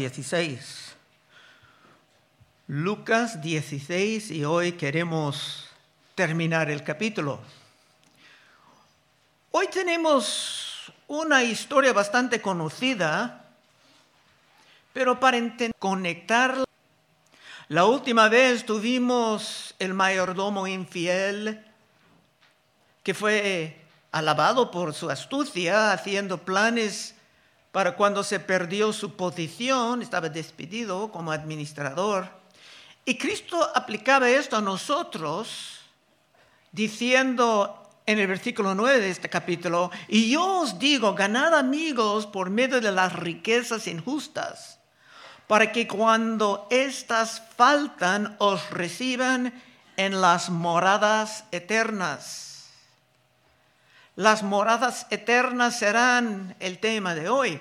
16. Lucas 16 y hoy queremos terminar el capítulo. Hoy tenemos una historia bastante conocida, pero para conectarla, la última vez tuvimos el mayordomo infiel que fue alabado por su astucia, haciendo planes para cuando se perdió su posición, estaba despedido como administrador. Y Cristo aplicaba esto a nosotros diciendo en el versículo 9 de este capítulo, y yo os digo, ganad amigos por medio de las riquezas injustas, para que cuando éstas faltan os reciban en las moradas eternas. Las moradas eternas serán el tema de hoy.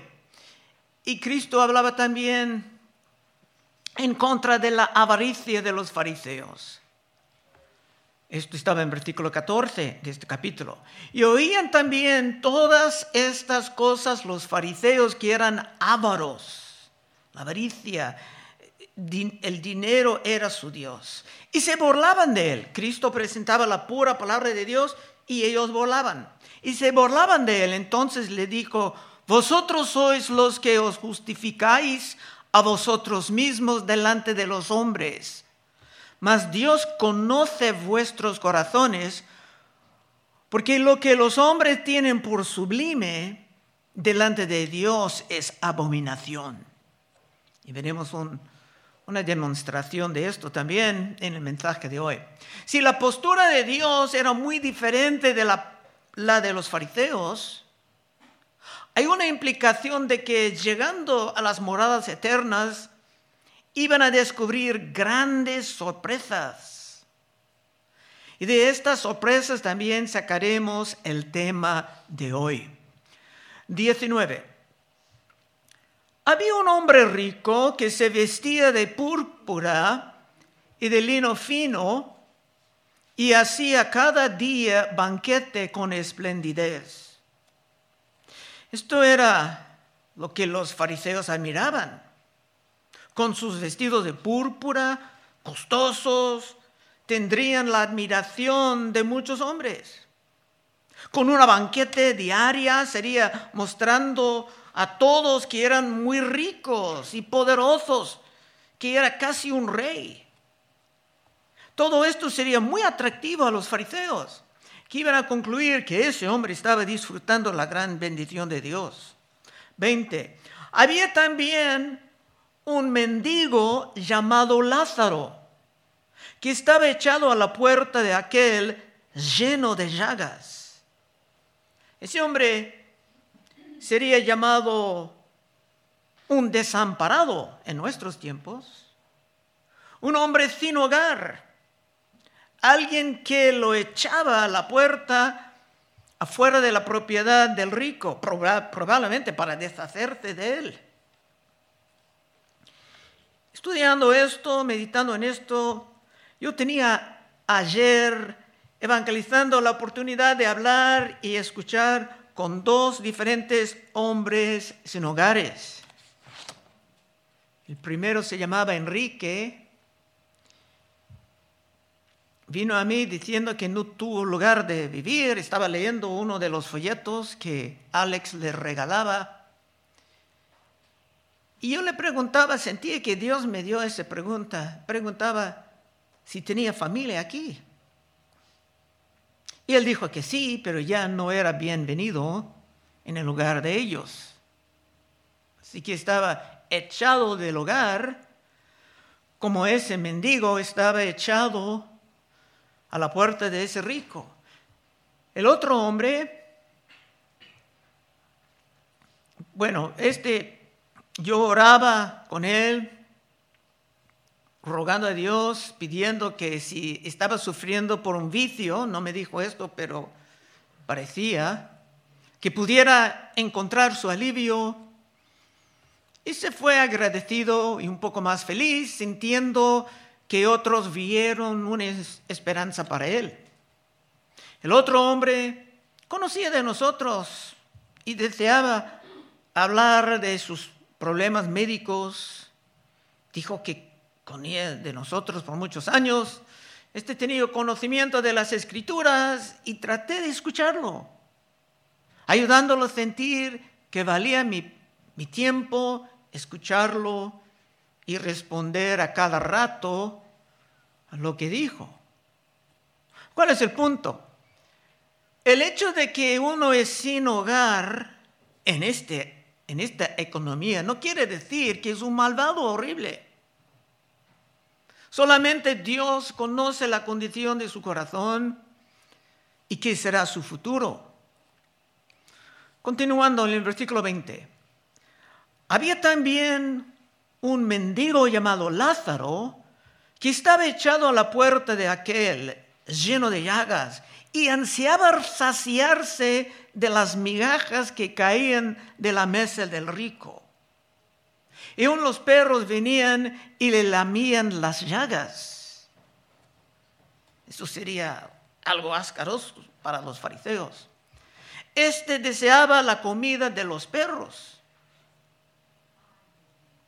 Y Cristo hablaba también en contra de la avaricia de los fariseos. Esto estaba en versículo 14 de este capítulo. Y oían también todas estas cosas los fariseos que eran ávaros, la avaricia, el dinero era su Dios. Y se burlaban de él. Cristo presentaba la pura palabra de Dios y ellos burlaban. Y se burlaban de él. Entonces le dijo, vosotros sois los que os justificáis a vosotros mismos delante de los hombres. Mas Dios conoce vuestros corazones, porque lo que los hombres tienen por sublime delante de Dios es abominación. Y veremos una demostración de esto también en el mensaje de hoy. Si la postura de Dios era muy diferente de la la de los fariseos, hay una implicación de que llegando a las moradas eternas iban a descubrir grandes sorpresas. Y de estas sorpresas también sacaremos el tema de hoy. 19. Había un hombre rico que se vestía de púrpura y de lino fino y hacía cada día banquete con esplendidez. Esto era lo que los fariseos admiraban, con sus vestidos de púrpura, costosos, tendrían la admiración de muchos hombres. Con una banquete diaria sería mostrando a todos que eran muy ricos y poderosos, que era casi un rey. Todo esto sería muy atractivo a los fariseos, que iban a concluir que ese hombre estaba disfrutando la gran bendición de Dios. 20. Había también un mendigo llamado Lázaro, que estaba echado a la puerta de aquel lleno de llagas. Ese hombre sería llamado un desamparado en nuestros tiempos, un hombre sin hogar alguien que lo echaba a la puerta afuera de la propiedad del rico, probablemente para deshacerse de él. Estudiando esto, meditando en esto, yo tenía ayer evangelizando la oportunidad de hablar y escuchar con dos diferentes hombres sin hogares. El primero se llamaba Enrique vino a mí diciendo que no tuvo lugar de vivir, estaba leyendo uno de los folletos que Alex le regalaba. Y yo le preguntaba, sentía que Dios me dio esa pregunta, preguntaba si tenía familia aquí. Y él dijo que sí, pero ya no era bienvenido en el lugar de ellos. Así que estaba echado del hogar, como ese mendigo estaba echado a la puerta de ese rico. El otro hombre, bueno, este, yo oraba con él, rogando a Dios, pidiendo que si estaba sufriendo por un vicio, no me dijo esto, pero parecía, que pudiera encontrar su alivio. Y se fue agradecido y un poco más feliz, sintiendo que otros vieron una esperanza para él. El otro hombre conocía de nosotros y deseaba hablar de sus problemas médicos, dijo que de nosotros por muchos años, este tenido conocimiento de las escrituras y traté de escucharlo, ayudándolo a sentir que valía mi, mi tiempo escucharlo y responder a cada rato a lo que dijo. ¿Cuál es el punto? El hecho de que uno es sin hogar en, este, en esta economía no quiere decir que es un malvado horrible. Solamente Dios conoce la condición de su corazón y qué será su futuro. Continuando en el versículo 20. Había también un mendigo llamado Lázaro que estaba echado a la puerta de aquel lleno de llagas y ansiaba saciarse de las migajas que caían de la mesa del rico. Y unos perros venían y le lamían las llagas. Eso sería algo ascaroso para los fariseos. Este deseaba la comida de los perros.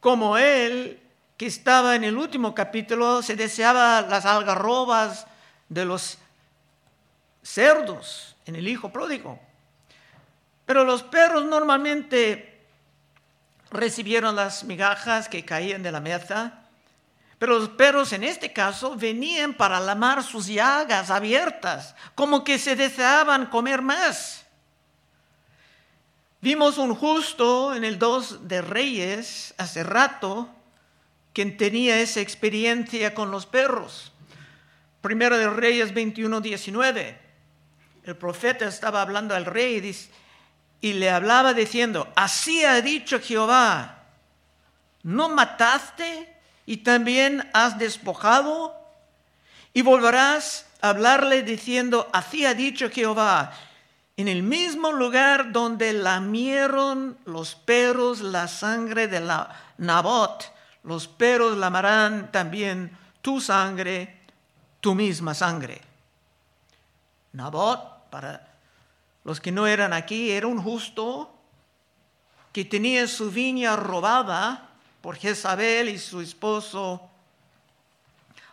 Como él, que estaba en el último capítulo, se deseaba las algarrobas de los cerdos en el hijo pródigo. Pero los perros normalmente recibieron las migajas que caían de la mesa, pero los perros en este caso venían para lamar sus llagas abiertas, como que se deseaban comer más. Vimos un justo en el 2 de Reyes hace rato, quien tenía esa experiencia con los perros. Primero de Reyes 21, 19. El profeta estaba hablando al rey y le hablaba diciendo, así ha dicho Jehová, ¿no mataste y también has despojado? Y volverás a hablarle diciendo, así ha dicho Jehová, en el mismo lugar donde lamieron los perros la sangre de la Nabot, los perros lamarán también tu sangre, tu misma sangre. Nabot, para los que no eran aquí, era un justo que tenía su viña robada por Jezabel y su esposo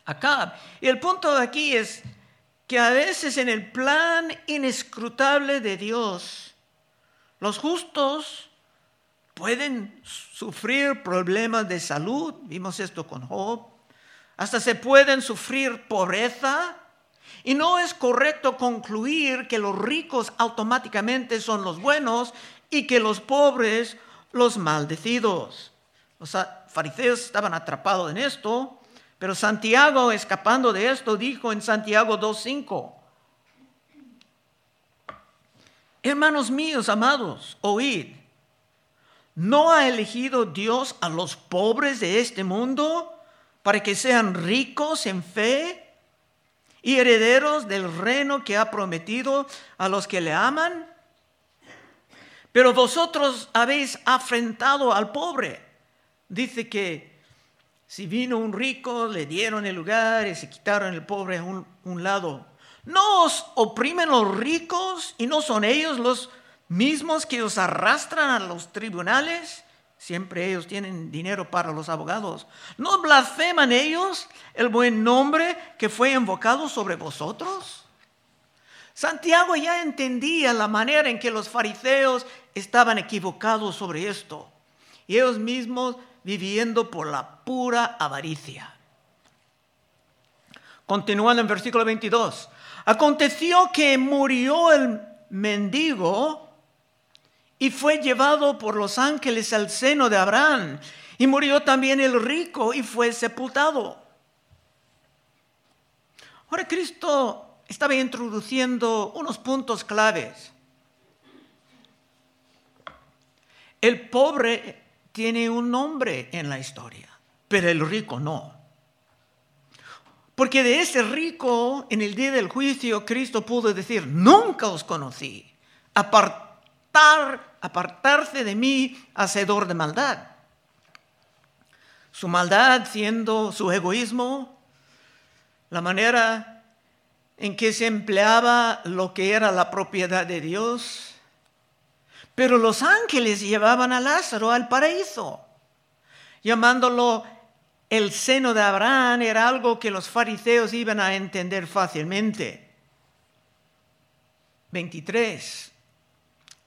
Acab. Y el punto de aquí es que a veces en el plan inescrutable de Dios, los justos pueden sufrir problemas de salud, vimos esto con Job, hasta se pueden sufrir pobreza, y no es correcto concluir que los ricos automáticamente son los buenos y que los pobres los maldecidos. Los fariseos estaban atrapados en esto, pero Santiago, escapando de esto, dijo en Santiago 2.5, Hermanos míos, amados, oíd, ¿no ha elegido Dios a los pobres de este mundo para que sean ricos en fe y herederos del reino que ha prometido a los que le aman? Pero vosotros habéis afrentado al pobre. Dice que si vino un rico, le dieron el lugar y se quitaron el pobre a un, un lado. ¿No os oprimen los ricos y no son ellos los mismos que os arrastran a los tribunales? Siempre ellos tienen dinero para los abogados. ¿No blasfeman ellos el buen nombre que fue invocado sobre vosotros? Santiago ya entendía la manera en que los fariseos estaban equivocados sobre esto. Y ellos mismos viviendo por la pura avaricia. Continuando en versículo 22. Aconteció que murió el mendigo y fue llevado por los ángeles al seno de Abraham. Y murió también el rico y fue sepultado. Ahora Cristo estaba introduciendo unos puntos claves. El pobre tiene un nombre en la historia, pero el rico no. Porque de ese rico, en el día del juicio, Cristo pudo decir, nunca os conocí, apartar apartarse de mí, hacedor de maldad. Su maldad siendo su egoísmo, la manera en que se empleaba lo que era la propiedad de Dios. Pero los ángeles llevaban a Lázaro al paraíso. llamándolo el seno de Abraham, era algo que los fariseos iban a entender fácilmente. 23,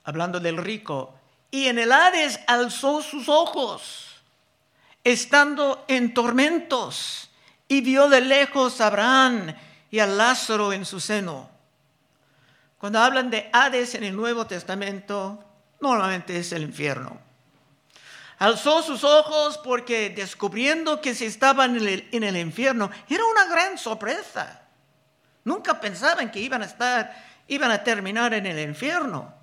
hablando del rico, y en el Hades alzó sus ojos, estando en tormentos, y vio de lejos a Abraham y a Lázaro en su seno. Cuando hablan de Hades en el Nuevo Testamento, normalmente es el infierno. Alzó sus ojos porque descubriendo que se estaban en el, en el infierno, era una gran sorpresa. Nunca pensaban que iban a estar, iban a terminar en el infierno.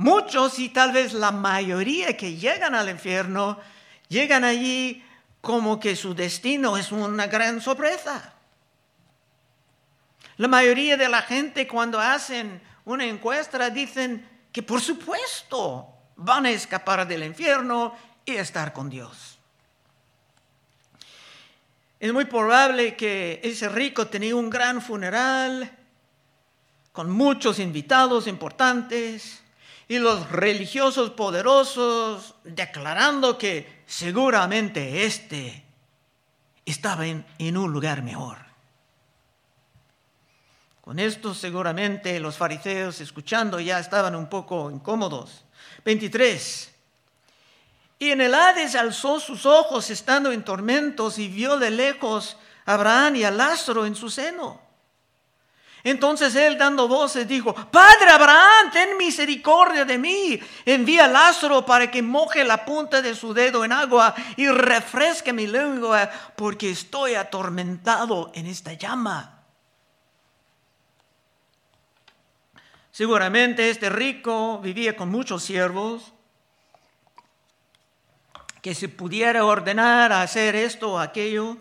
Muchos y tal vez la mayoría que llegan al infierno, llegan allí como que su destino es una gran sorpresa. La mayoría de la gente cuando hacen una encuesta dicen que por supuesto van a escapar del infierno y estar con Dios. Es muy probable que ese rico tenía un gran funeral con muchos invitados importantes y los religiosos poderosos declarando que seguramente éste estaba en, en un lugar mejor. Con esto seguramente los fariseos escuchando ya estaban un poco incómodos. 23. Y en el Hades alzó sus ojos estando en tormentos y vio de lejos a Abraham y a Lázaro en su seno. Entonces él dando voces dijo, Padre Abraham, ten misericordia de mí. Envía a Lázaro para que moje la punta de su dedo en agua y refresque mi lengua porque estoy atormentado en esta llama. Seguramente este rico vivía con muchos siervos, que se pudiera ordenar a hacer esto o aquello.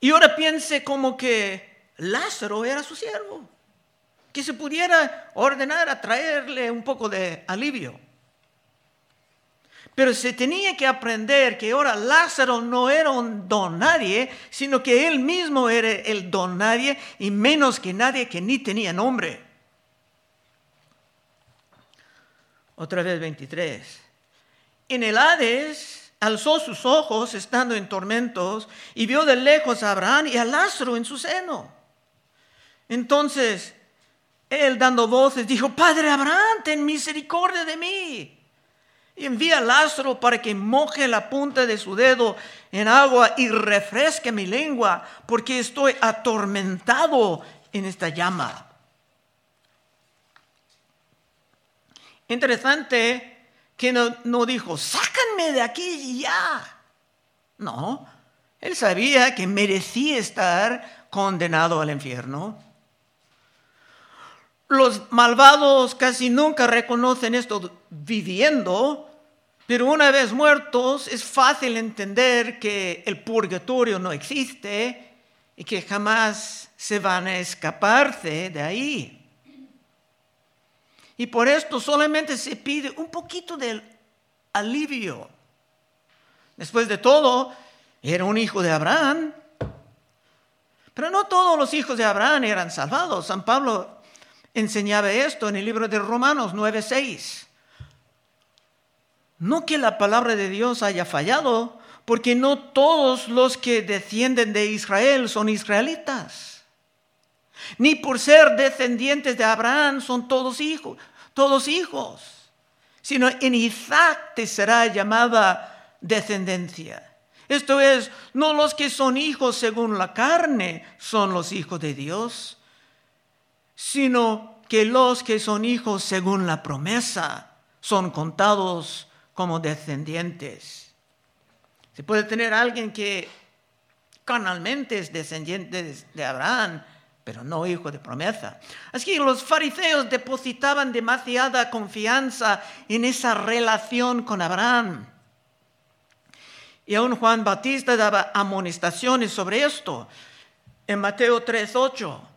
Y ahora piense como que Lázaro era su siervo, que se pudiera ordenar a traerle un poco de alivio. Pero se tenía que aprender que ahora Lázaro no era un don nadie, sino que él mismo era el don nadie y menos que nadie que ni tenía nombre. Otra vez 23. En el Hades alzó sus ojos estando en tormentos y vio de lejos a Abraham y a Lázaro en su seno. Entonces él dando voces dijo, Padre Abraham, ten misericordia de mí. Y envía a Lázaro para que moje la punta de su dedo en agua y refresque mi lengua, porque estoy atormentado en esta llama. Interesante que no, dijo, sácanme de aquí ya. No, él sabía que merecía estar condenado al infierno. Los malvados casi nunca reconocen esto viviendo, pero una vez muertos es fácil entender que el purgatorio no existe y que jamás se van a escaparse de ahí. Y por esto solamente se pide un poquito de alivio. Después de todo, era un hijo de Abraham. Pero no todos los hijos de Abraham eran salvados. San Pablo enseñaba esto en el libro de Romanos 9:6. No que la palabra de Dios haya fallado, porque no todos los que descienden de Israel son israelitas. Ni por ser descendientes de Abraham son todos hijos, todos hijos, sino en Isaac te será llamada descendencia. Esto es, no los que son hijos según la carne son los hijos de Dios, sino que los que son hijos según la promesa son contados como descendientes. Se puede tener alguien que carnalmente es descendiente de Abraham, pero no hijo de promesa. Así que los fariseos depositaban demasiada confianza en esa relación con Abraham. Y aún Juan Batista daba amonestaciones sobre esto. En Mateo 3:8,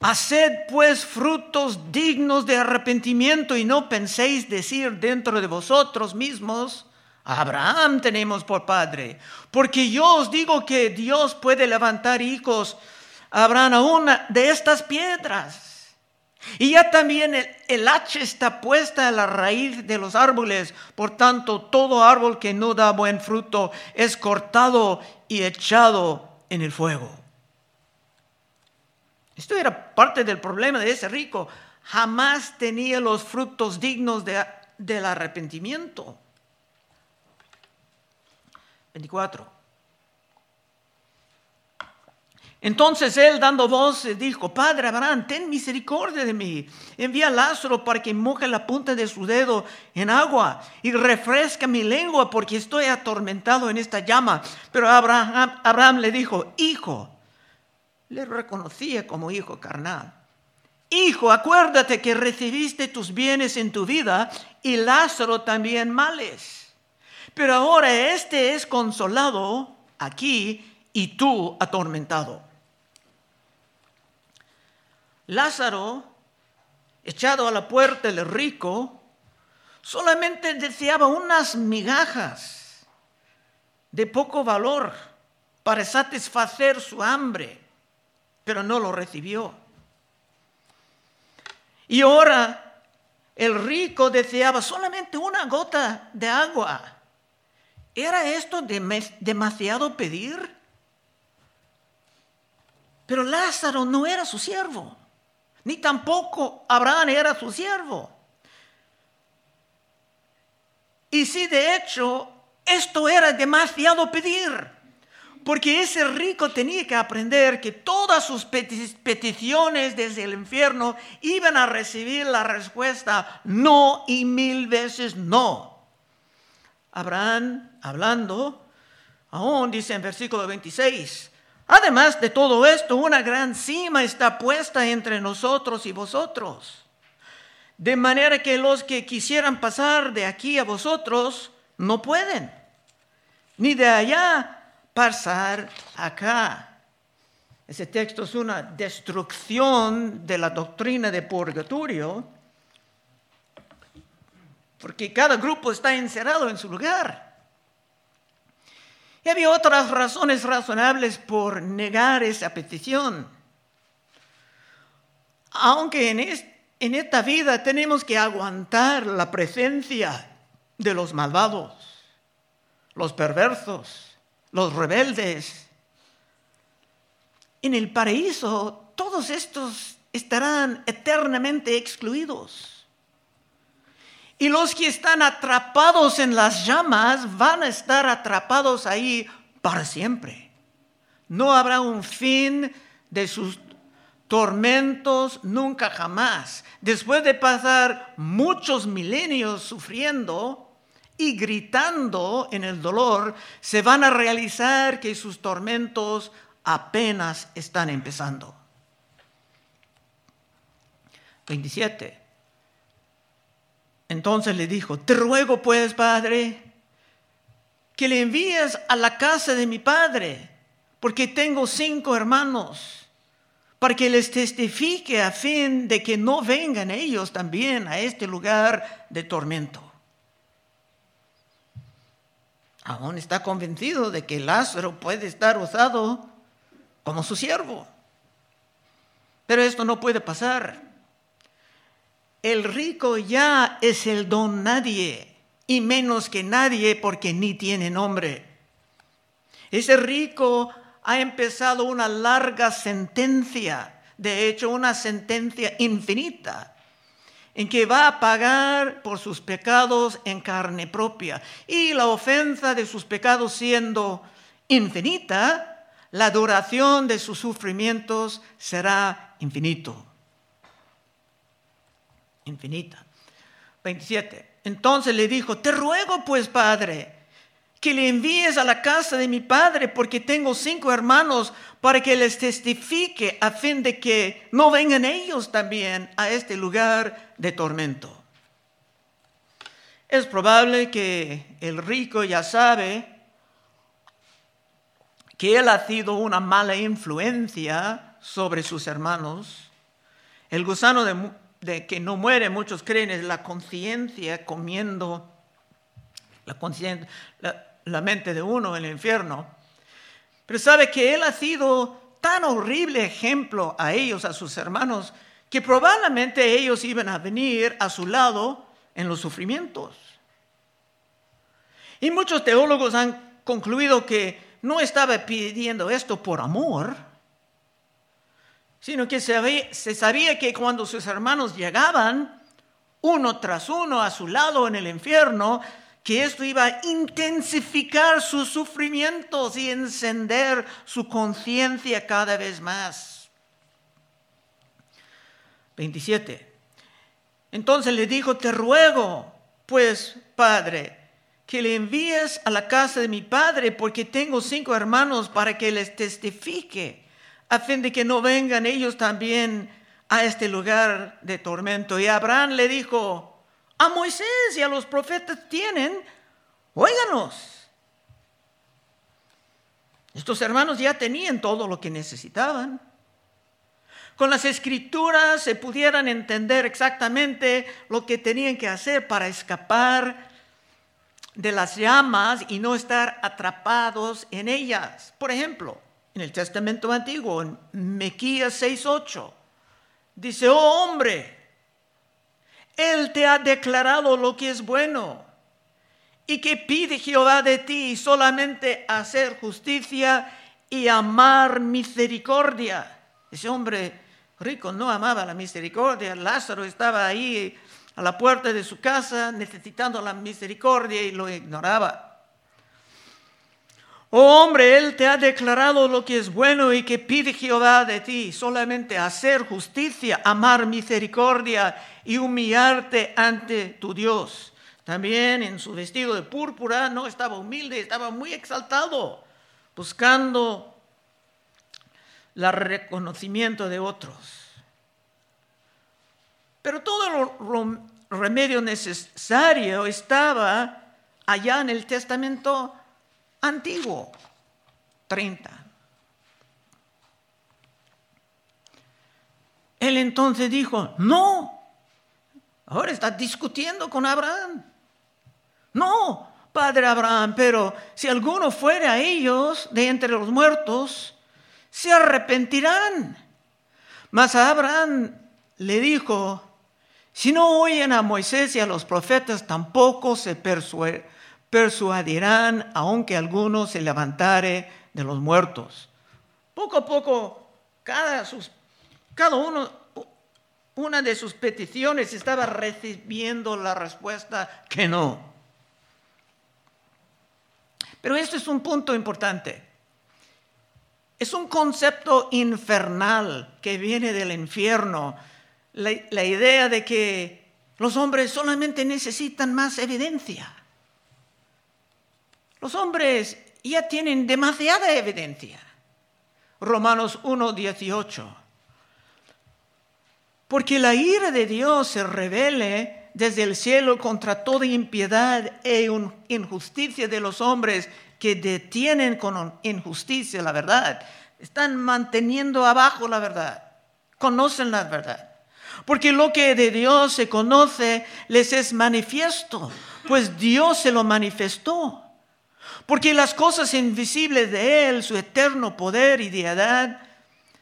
haced pues frutos dignos de arrepentimiento y no penséis decir dentro de vosotros mismos, Abraham tenemos por padre, porque yo os digo que Dios puede levantar hijos Abraham, una de estas piedras. Y ya también el, el, hacha está puesta a la raíz de los árboles. Por tanto, todo árbol que no da buen fruto es cortado y echado en el fuego. Esto era parte del problema de ese rico. Jamás tenía los frutos dignos de, del arrepentimiento. 24. Entonces él, dando voz, dijo, Padre Abraham, ten misericordia de mí. Envía a Lázaro para que moje la punta de su dedo en agua y refresca mi lengua porque estoy atormentado en esta llama. Pero Abraham, Abraham le dijo, Hijo, le reconocía como hijo carnal. Hijo, acuérdate que recibiste tus bienes en tu vida y Lázaro también males. Pero ahora este es consolado aquí y tú atormentado. Lázaro, echado a la puerta del rico, solamente deseaba unas migajas de poco valor para satisfacer su hambre, pero no lo recibió. Y ahora el rico deseaba solamente una gota de agua. ¿Era esto demasiado pedir? Pero Lázaro no era su siervo ni tampoco Abraham era su siervo. Y si de hecho esto era demasiado pedir, porque ese rico tenía que aprender que todas sus peticiones desde el infierno iban a recibir la respuesta no y mil veces no. Abraham, hablando, aún dice en versículo 26, Además de todo esto, una gran cima está puesta entre nosotros y vosotros. De manera que los que quisieran pasar de aquí a vosotros no pueden, ni de allá pasar acá. Ese texto es una destrucción de la doctrina de purgatorio, porque cada grupo está encerrado en su lugar. Y había otras razones razonables por negar esa petición. Aunque en, en esta vida tenemos que aguantar la presencia de los malvados, los perversos, los rebeldes. En el paraíso todos estos estarán eternamente excluidos. Y los que están atrapados en las llamas van a estar atrapados ahí para siempre. No habrá un fin de sus tormentos nunca jamás. Después de pasar muchos milenios sufriendo y gritando en el dolor, se van a realizar que sus tormentos apenas están empezando. 27. Entonces le dijo, te ruego pues, Padre, que le envíes a la casa de mi Padre, porque tengo cinco hermanos, para que les testifique a fin de que no vengan ellos también a este lugar de tormento. Aún está convencido de que Lázaro puede estar usado como su siervo. Pero esto no puede pasar el rico ya es el don nadie, y menos que nadie porque ni tiene nombre. Ese rico ha empezado una larga sentencia, de hecho una sentencia infinita, en que va a pagar por sus pecados en carne propia. Y la ofensa de sus pecados siendo infinita, la duración de sus sufrimientos será infinito infinita. 27. Entonces le dijo, te ruego pues, Padre, que le envíes a la casa de mi Padre, porque tengo cinco hermanos, para que les testifique a fin de que no vengan ellos también a este lugar de tormento. Es probable que el rico ya sabe que él ha sido una mala influencia sobre sus hermanos. El gusano de que no muere, muchos creen, es la conciencia comiendo la, la, mente de uno en el infierno. Pero sabe que él ha sido tan horrible ejemplo a ellos, a sus hermanos, que probablemente ellos iban a venir a su lado en los sufrimientos. Y muchos teólogos han concluido que no estaba pidiendo esto por amor, sino que se sabía que cuando sus hermanos llegaban, uno tras uno a su lado en el infierno, que esto iba a intensificar sus sufrimientos y encender su conciencia cada vez más. 27. Entonces le dijo, te ruego, pues, Padre, que le envíes a la casa de mi Padre, porque tengo cinco hermanos para que les testifique, a fin de que no vengan ellos también a este lugar de tormento. Y Abraham le dijo, a Moisés y a los profetas tienen, óiganos. Estos hermanos ya tenían todo lo que necesitaban. Con las escrituras se pudieran entender exactamente lo que tenían que hacer para escapar de las llamas y no estar atrapados en ellas. Por ejemplo, en el Testamento Antiguo, en Mequías 6:8, dice, oh hombre, Él te ha declarado lo que es bueno. ¿Y que pide Jehová de ti? Solamente hacer justicia y amar misericordia. Ese hombre rico no amaba la misericordia. Lázaro estaba ahí a la puerta de su casa necesitando la misericordia y lo ignoraba. Oh hombre, Él te ha declarado lo que es bueno y que pide Jehová de ti, solamente hacer justicia, amar misericordia y humillarte ante tu Dios. También en su vestido de púrpura no estaba humilde, estaba muy exaltado, buscando el reconocimiento de otros. Pero todo el remedio necesario estaba allá en el Testamento antiguo, 30. Él entonces dijo, no, ahora está discutiendo con Abraham. No, padre Abraham, pero si alguno fuera a ellos de entre los muertos, se arrepentirán. Mas a Abraham le dijo, si no oyen a Moisés y a los profetas, tampoco se persuaden persuadirán aunque alguno se levantare de los muertos. Poco a poco, cada, sus, cada uno, una de sus peticiones estaba recibiendo la respuesta que no. Pero esto es un punto importante. Es un concepto infernal que viene del infierno. La idea de que los hombres solamente necesitan más evidencia. Los hombres ya tienen demasiada evidencia. Romanos 1.18. Porque la ira de Dios se revele desde el cielo contra toda impiedad e injusticia de los hombres que detienen con injusticia la verdad. Están manteniendo abajo la verdad. Conocen la verdad. Porque lo que de Dios se conoce les es manifiesto, pues Dios se lo manifestó. Porque las cosas invisibles de Él, su eterno poder y deidad,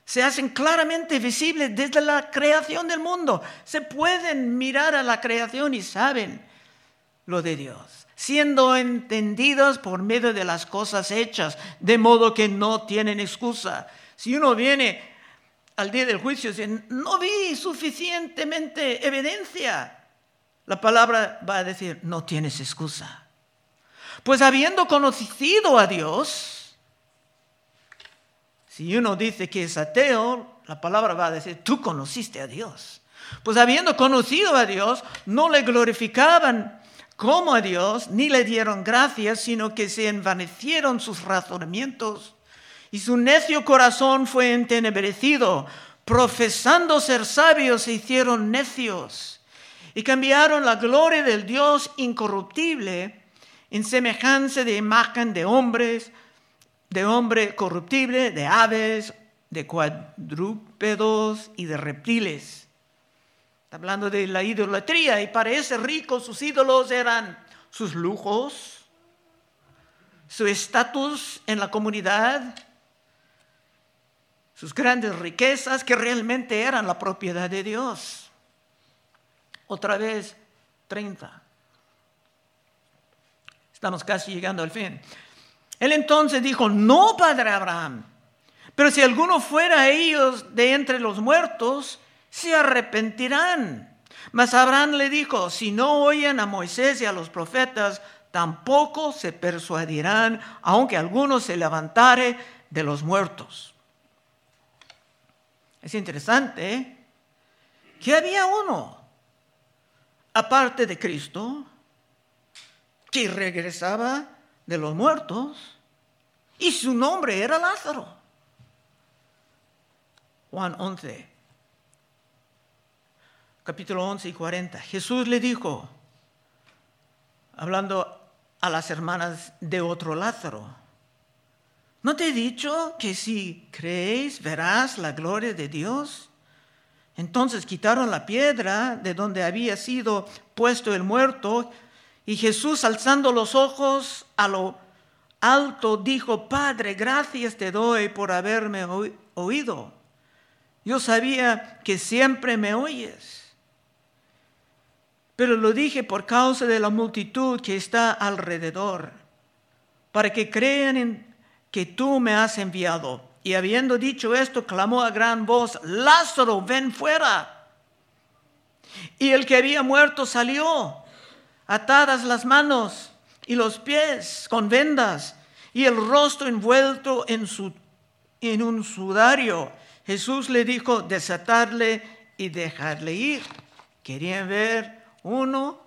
se hacen claramente visibles desde la creación del mundo. Se pueden mirar a la creación y saben lo de Dios, siendo entendidos por medio de las cosas hechas, de modo que no tienen excusa. Si uno viene al día del juicio y dice, no vi suficientemente evidencia, la palabra va a decir, no tienes excusa. Pues habiendo conocido a Dios, si uno dice que es ateo, la palabra va a decir, tú conociste a Dios. Pues habiendo conocido a Dios, no le glorificaban como a Dios, ni le dieron gracias, sino que se envanecieron sus razonamientos y su necio corazón fue entenebrecido. Profesando ser sabios, se hicieron necios y cambiaron la gloria del Dios incorruptible en semejanza de imagen de hombres, de hombre corruptible, de aves, de cuadrúpedos y de reptiles. Está hablando de la idolatría y para ese rico sus ídolos eran sus lujos, su estatus en la comunidad, sus grandes riquezas que realmente eran la propiedad de Dios. Otra vez, 30. Estamos casi llegando al fin. Él entonces dijo, no, padre Abraham, pero si alguno fuera a ellos de entre los muertos, se arrepentirán. Mas Abraham le dijo, si no oyen a Moisés y a los profetas, tampoco se persuadirán, aunque alguno se levantare de los muertos. Es interesante ¿eh? que había uno, aparte de Cristo, que regresaba de los muertos y su nombre era Lázaro. Juan 11, capítulo 11 y 40. Jesús le dijo, hablando a las hermanas de otro Lázaro, ¿no te he dicho que si creéis verás la gloria de Dios? Entonces quitaron la piedra de donde había sido puesto el muerto y Jesús alzando los ojos a lo alto dijo, Padre, gracias te doy por haberme oído. Yo sabía que siempre me oyes. Pero lo dije por causa de la multitud que está alrededor, para que crean en que tú me has enviado. Y habiendo dicho esto, clamó a gran voz, Lázaro, ven fuera. Y el que había muerto salió, atadas las manos y los pies con vendas y el rostro envuelto en, su, en un sudario. Jesús le dijo, desatarle y dejarle ir. Querían ver uno,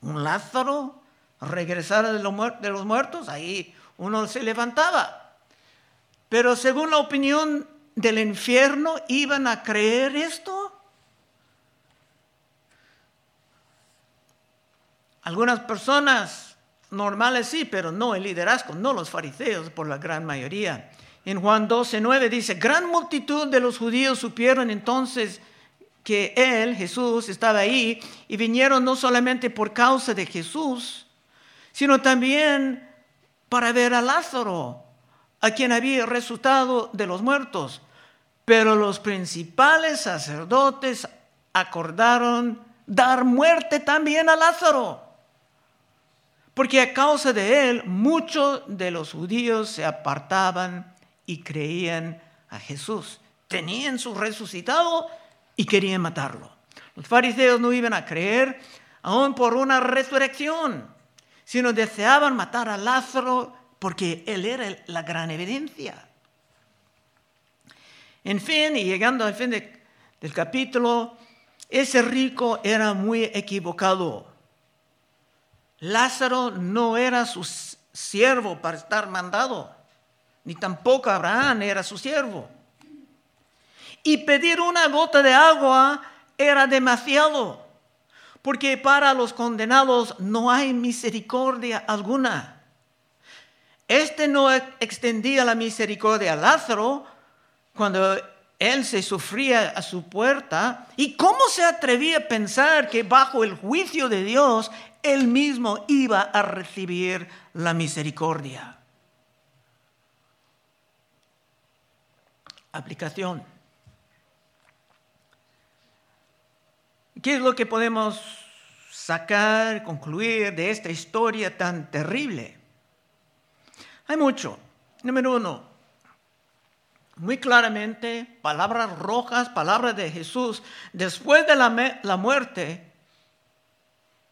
un Lázaro, regresar de los muertos, ahí uno se levantaba. Pero según la opinión del infierno, ¿iban a creer esto? Algunas personas normales sí, pero no el liderazgo, no los fariseos por la gran mayoría. En Juan 12, 9 dice, gran multitud de los judíos supieron entonces que Él, Jesús, estaba ahí y vinieron no solamente por causa de Jesús, sino también para ver a Lázaro, a quien había resucitado de los muertos. Pero los principales sacerdotes acordaron dar muerte también a Lázaro, porque a causa de él muchos de los judíos se apartaban y creían a Jesús. Tenían su resucitado y querían matarlo. Los fariseos no iban a creer aún por una resurrección, sino deseaban matar a Lázaro porque él era la gran evidencia. En fin, y llegando al fin del capítulo, ese rico era muy equivocado. Lázaro no era su siervo para estar mandado, ni tampoco Abraham era su siervo. Y pedir una gota de agua era demasiado, porque para los condenados no hay misericordia alguna. Este no extendía la misericordia a Lázaro cuando él se sufría a su puerta. ¿Y cómo se atrevía a pensar que bajo el juicio de Dios él mismo iba a recibir la misericordia? Aplicación. ¿Qué es lo que podemos sacar, concluir de esta historia tan terrible? Hay mucho. Número uno, muy claramente, palabras rojas, palabras de Jesús, después de la, la muerte,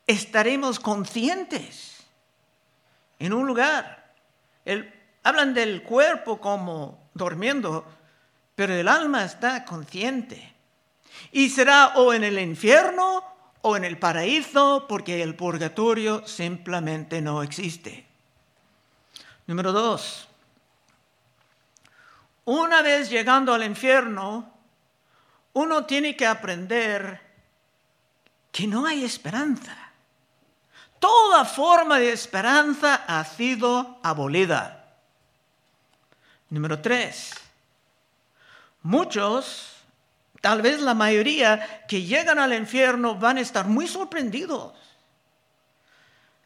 estaremos conscientes en un lugar. hablan del cuerpo como durmiendo, pero el alma está consciente. Y será o en el infierno o en el paraíso, porque el purgatorio simplemente no existe. Número dos, una vez llegando al infierno, uno tiene que aprender que no hay esperanza. Toda forma de esperanza ha sido abolida. Número tres, muchos tal vez la mayoría que llegan al infierno van a estar muy sorprendidos.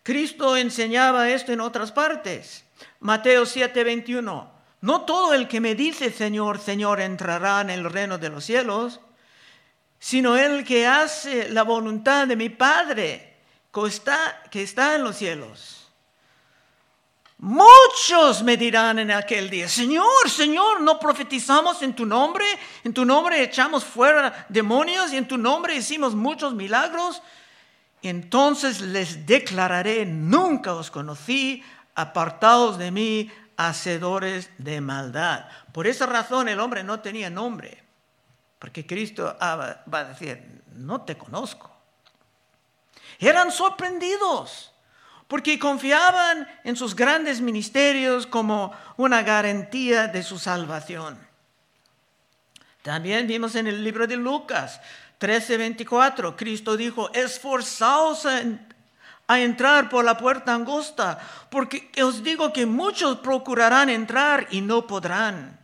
Cristo enseñaba esto en otras partes. Mateo 7:21. no todo el que me dice Señor, Señor entrará en el reino de los cielos, sino el que hace la voluntad de mi Padre que está, que está en los cielos. Muchos me dirán en aquel día, Señor, Señor, ¿no profetizamos en tu nombre? En tu nombre echamos fuera demonios y en tu nombre hicimos muchos milagros. Entonces les declararé, nunca os conocí, apartados de mí, hacedores de maldad. Por esa razón el hombre no tenía nombre, porque Cristo va a decir, no te conozco. Eran sorprendidos porque confiaban en sus grandes ministerios como una garantía de su salvación. También vimos en el libro de Lucas 13:24, Cristo dijo, esforzaos a entrar por la puerta angosta, porque os digo que muchos procurarán entrar y no podrán.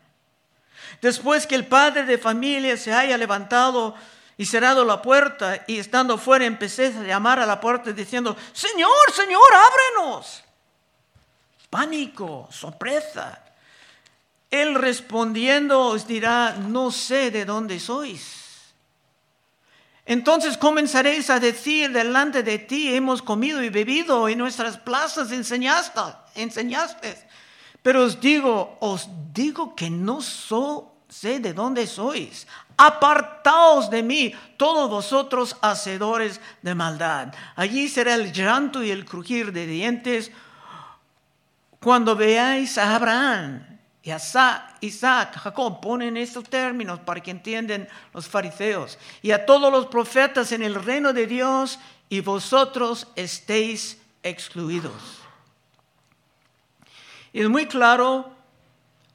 Después que el padre de familia se haya levantado y cerrado la puerta y estando fuera empecé a llamar a la puerta diciendo, Señor, Señor, ábrenos. Pánico, sorpresa. Él respondiendo os dirá, no sé de dónde sois. Entonces comenzaréis a decir delante de ti, hemos comido y bebido, en nuestras plazas enseñaste, enseñaste. Pero os digo, os digo que no sé de dónde sois apartaos de mí, todos vosotros hacedores de maldad. Allí será el llanto y el crujir de dientes cuando veáis a Abraham y a Isaac, Jacob, ponen estos términos para que entiendan los fariseos, y a todos los profetas en el reino de Dios, y vosotros estéis excluidos. Es muy claro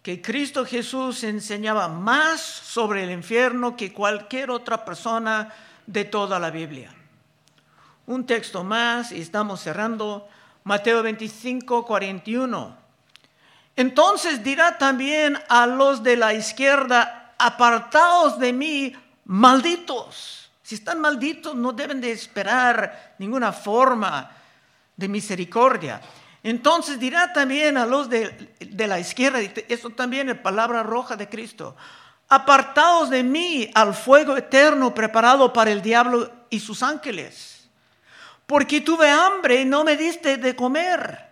que Cristo Jesús enseñaba más sobre el infierno que cualquier otra persona de toda la Biblia. Un texto más y estamos cerrando Mateo 25, 41. Entonces dirá también a los de la izquierda, apartaos de mí, malditos. Si están malditos no deben de esperar ninguna forma de misericordia. Entonces dirá también a los de, la izquierda, eso también es palabra roja de Cristo, apartaos de mí al fuego eterno preparado para el diablo y sus ángeles, porque tuve hambre y no me diste de comer.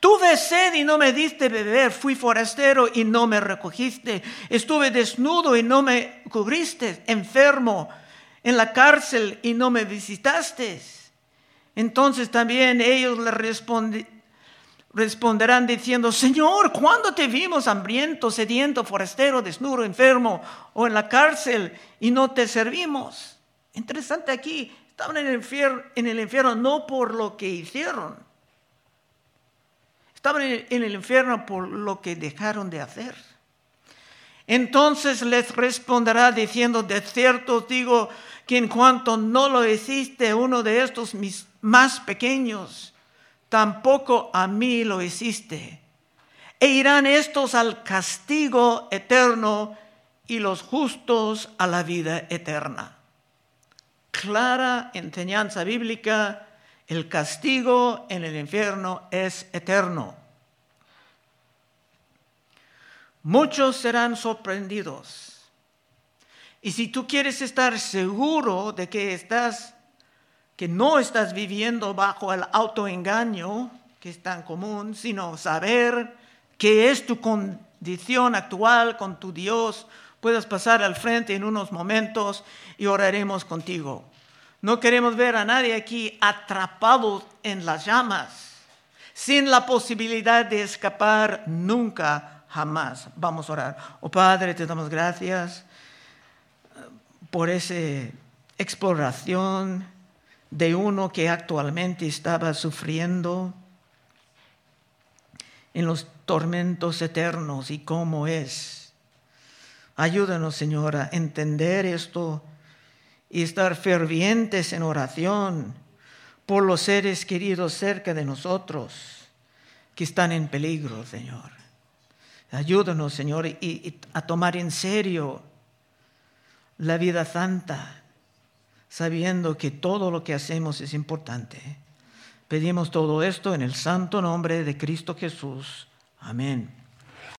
Tuve sed y no me diste beber, fui forastero y no me recogiste, estuve desnudo y no me cubriste, enfermo en la cárcel y no me visitaste. Entonces también ellos le respondieron, responderán diciendo, Señor, ¿cuándo te vimos hambriento, sediento, forastero, desnudo, enfermo o en la cárcel y no te servimos? Interesante aquí, estaban en el infierno, en el infierno no por lo que hicieron, estaban en el infierno por lo que dejaron de hacer. Entonces les responderá diciendo, de cierto digo que en cuanto no lo hiciste uno de estos mis más pequeños, tampoco a mí lo hiciste. E irán estos al castigo eterno y los justos a la vida eterna. Clara enseñanza bíblica, el castigo en el infierno es eterno. Muchos serán sorprendidos. Y si tú quieres estar seguro de que estás que no estás viviendo bajo el autoengaño que es tan común, sino saber qué es tu condición actual con tu Dios. Puedes pasar al frente en unos momentos y oraremos contigo. No queremos ver a nadie aquí atrapado en las llamas, sin la posibilidad de escapar nunca, jamás. Vamos a orar. Oh Padre, te damos gracias eh, por esa exploración de uno que actualmente estaba sufriendo en los tormentos eternos y cómo es. Ayúdanos, Señor, a entender esto y estar fervientes en oración por los seres queridos cerca de nosotros que están en peligro, Señor. Ayúdanos, Señor, y, a tomar en serio la vida santa sabiendo que todo lo que hacemos es importante. Pedimos todo esto en el santo nombre de Cristo Jesús. Amén.